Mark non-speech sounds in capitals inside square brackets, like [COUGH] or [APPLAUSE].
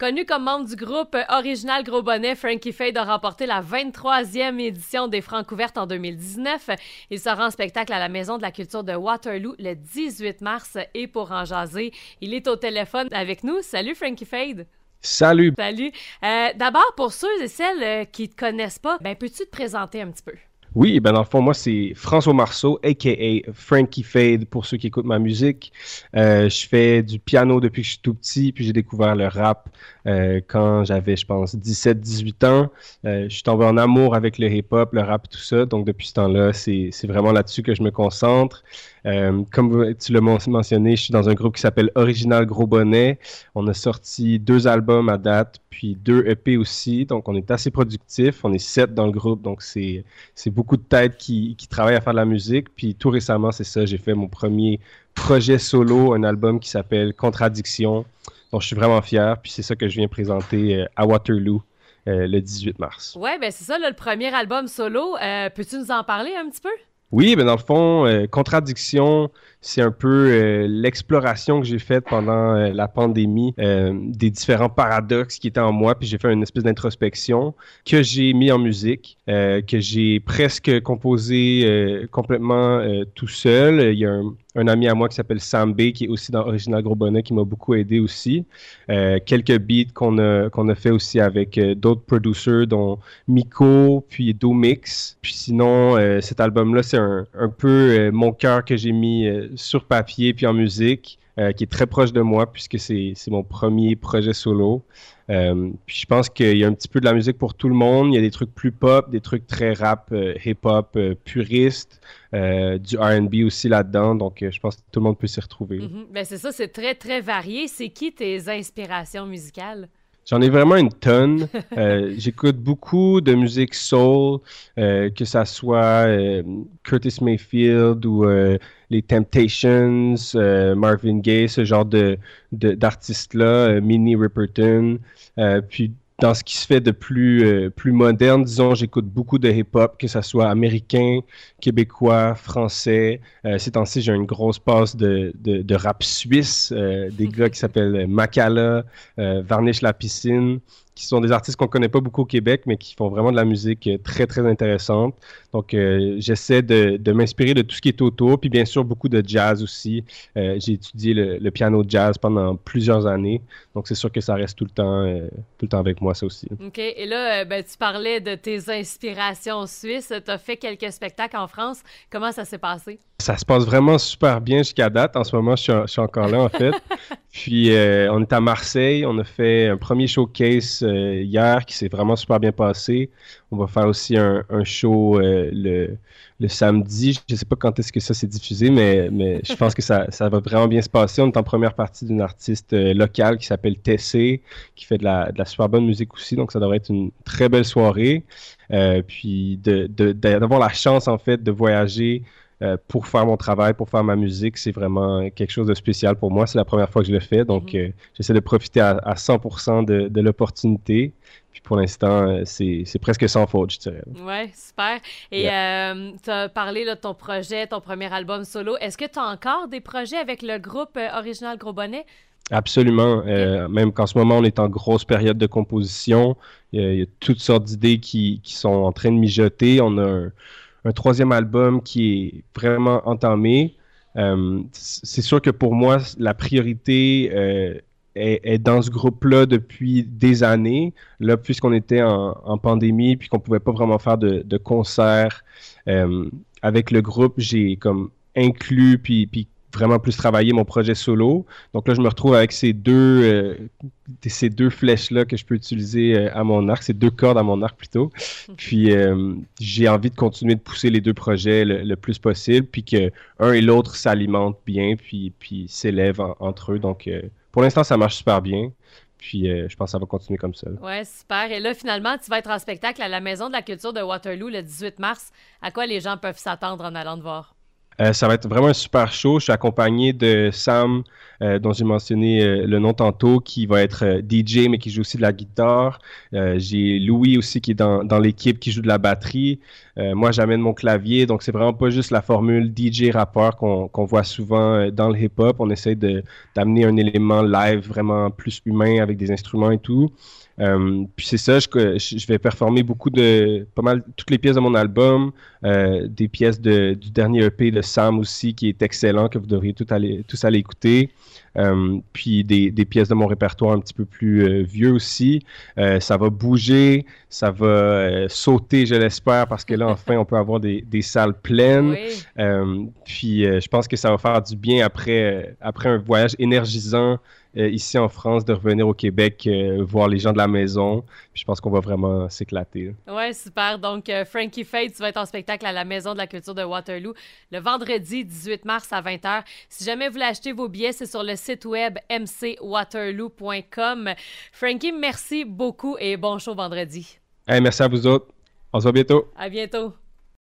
Connu comme membre du groupe original Gros Bonnet, Frankie Fade a remporté la 23e édition des Francs ouvertes en 2019. Il sera en spectacle à la Maison de la Culture de Waterloo le 18 mars et pour en jaser, il est au téléphone avec nous. Salut Frankie Fade. Salut. Salut. Euh, D'abord, pour ceux et celles euh, qui ne te connaissent pas, ben, peux-tu te présenter un petit peu? Oui, ben dans le fond, moi, c'est François Marceau, a.k.a. Frankie Fade, pour ceux qui écoutent ma musique. Euh, je fais du piano depuis que je suis tout petit, puis j'ai découvert le rap euh, quand j'avais, je pense, 17-18 ans. Euh, je suis tombé en amour avec le hip-hop, le rap, tout ça. Donc, depuis ce temps-là, c'est vraiment là-dessus que je me concentre. Euh, comme tu l'as mentionné, je suis dans un groupe qui s'appelle Original Gros Bonnet. On a sorti deux albums à date, puis deux EP aussi. Donc, on est assez productif. On est sept dans le groupe, donc c'est beaucoup de têtes qui, qui travaillent à faire de la musique. Puis tout récemment, c'est ça, j'ai fait mon premier projet solo, un album qui s'appelle Contradiction. Donc, je suis vraiment fier. Puis c'est ça que je viens présenter euh, à Waterloo. Euh, le 18 mars. Ouais, ben c'est ça, le premier album solo. Peux-tu nous en parler un petit peu? Oui, mais dans le fond, euh, Contradiction, c'est un peu euh, l'exploration que j'ai faite pendant euh, la pandémie des différents paradoxes qui étaient en moi, puis j'ai fait une espèce d'introspection que j'ai mis en musique, que j'ai presque composé complètement tout seul. Il y a un, ami à moi qui s'appelle Sam B, qui est aussi dans Original Gros Bonnet, qui m'a beaucoup aidé aussi. Euh, quelques beats qu'on a, qu'on a fait aussi avec euh, d'autres producers, dont Miko, puis Domix. Puis sinon, euh, cet album-là, c'est un, un peu mon cœur que j'ai mis sur papier puis en musique. qui est très proche de moi puisque c'est, mon premier projet solo. Euh, puis je pense qu'il y a un petit peu de la musique pour tout le monde. Il y a des trucs plus pop, des trucs très rap, euh, hip-hop, euh, puriste, du RB aussi là-dedans. Donc je pense que tout le monde peut s'y retrouver. Mm-hmm. Ben, c'est ça, c'est très, très varié. C'est qui tes inspirations musicales? J'en ai vraiment une tonne. [LAUGHS] J'écoute beaucoup de musique soul, que ça soit Curtis Mayfield ou les Temptations, Marvin Gaye, ce genre de d'artistes-là, Minnie Riperton. Euh, puis dans ce qui se fait de plus, euh, plus moderne, disons, j'écoute beaucoup de hip-hop, que ce soit américain, québécois, français. Euh, ces temps-ci, j'ai une grosse passe de, de, rap suisse, des [LAUGHS] gars qui s'appellent Makala, Varnish la piscine qui sont des artistes qu'on connaît pas beaucoup au Québec, mais qui font vraiment de la musique euh, très, très intéressante. Donc, euh, j'essaie de, de m'inspirer de tout ce qui est autour, puis bien sûr, beaucoup de jazz aussi. Euh, j'ai étudié le, le, piano jazz pendant plusieurs années, donc c'est sûr que ça reste tout le temps, tout le temps avec moi, ça aussi. OK. Et là, ben, tu parlais de tes inspirations suisses. Tu as fait quelques spectacles en France. Comment ça s'est passé? Ça se passe vraiment super bien jusqu'à date. En ce moment, je suis, je suis encore là, en fait. [LAUGHS] Puis, on est à Marseille. On a fait un premier showcase euh, hier qui s'est vraiment super bien passé. On va faire aussi un, show euh, le, samedi. Je ne sais pas quand est-ce que ça s'est diffusé, mais, je pense que ça, va vraiment bien se passer. On est en première partie d'une artiste euh, locale qui s'appelle Tessé, qui fait de la, super bonne musique aussi. Donc, ça devrait être une très belle soirée. puis d'avoir la chance, en fait, de voyager euh, pour faire mon travail, pour faire ma musique, c'est vraiment quelque chose de spécial pour moi. C'est la première fois que je le fais, donc mhm. euh, j'essaie de profiter à, 100% de, de l'opportunité. Puis pour l'instant, euh, c'est presque sans faute, je dirais. Ouais, super. Et tu as parlé de ton projet, ton premier album solo. Est-ce que tu as encore des projets avec le groupe Original Gros Bonnet? Absolument. même qu'en ce moment, on est en grosse période de composition. Il y a, toutes sortes d'idées qui, qui, sont en train de mijoter. On a un, un troisième album qui est vraiment entamé. Euh, c'est sûr que pour moi, la priorité euh, est, dans ce groupe-là depuis des années. Là, puisqu'on était en, pandémie, puis qu'on pouvait pas vraiment faire de, concerts euh, avec le groupe, j'ai comme inclus puis, puis vraiment plus travailler mon projet solo. Donc là, je me retrouve avec ces deux, euh, ces deux flèches-là que je peux utiliser euh, à mon arc, ces deux cordes à mon arc plutôt. [LAUGHS] Puis euh, j'ai envie de continuer de pousser les deux projets le, plus possible, puis que un et l'autre s'alimentent bien, puis, puis s'élèvent entre eux. Donc pour l'instant, ça marche super bien. Puis je pense que ça va continuer comme ça. Ouais, super. Et là, finalement, tu vas être en spectacle à la Maison de la Culture de Waterloo le 18 mars. À quoi les gens peuvent s'attendre en allant te voir? Ça va être vraiment un super show. Je suis accompagné de Sam, dont j'ai mentionné le nom tantôt, qui va être DJ, mais qui joue aussi de la guitare. j'ai Louis aussi qui est dans, dans l'équipe, qui joue de la batterie. moi, j'amène mon clavier, donc c'est vraiment pas juste la formule DJ rappeur qu'on voit souvent dans le hip-hop. On essaie d'amener un élément live vraiment plus humain avec des instruments et tout. Euh, puis c'est ça, je, je, vais performer beaucoup de, pas mal, toutes les pièces de mon album, euh, des pièces de, du dernier EP de Sam aussi, qui est excellent, que vous devriez tous aller, tous aller écouter. Euh, puis des, des, pièces de mon répertoire un petit peu plus vieux aussi. ça va bouger, ça va sauter, je l'espère, parce que là, [LAUGHS] enfin, on peut avoir des, des salles pleines. puis je pense que ça va faire du bien après, après un voyage énergisant euh, ici en France de revenir au Québec, euh, voir les gens de la maison. je pense qu'on va vraiment s'éclater. Ouais, super. Donc, euh, Frankie Fate, tu vas être en spectacle à la Maison de la Culture de Waterloo le vendredi 18 mars à 20h. Si jamais vous voulez acheter vos billets, c'est sur le site web mcwaterloo.com. Frankie, merci beaucoup et bon show vendredi. merci à vous autres. On se voit bientôt. À bientôt.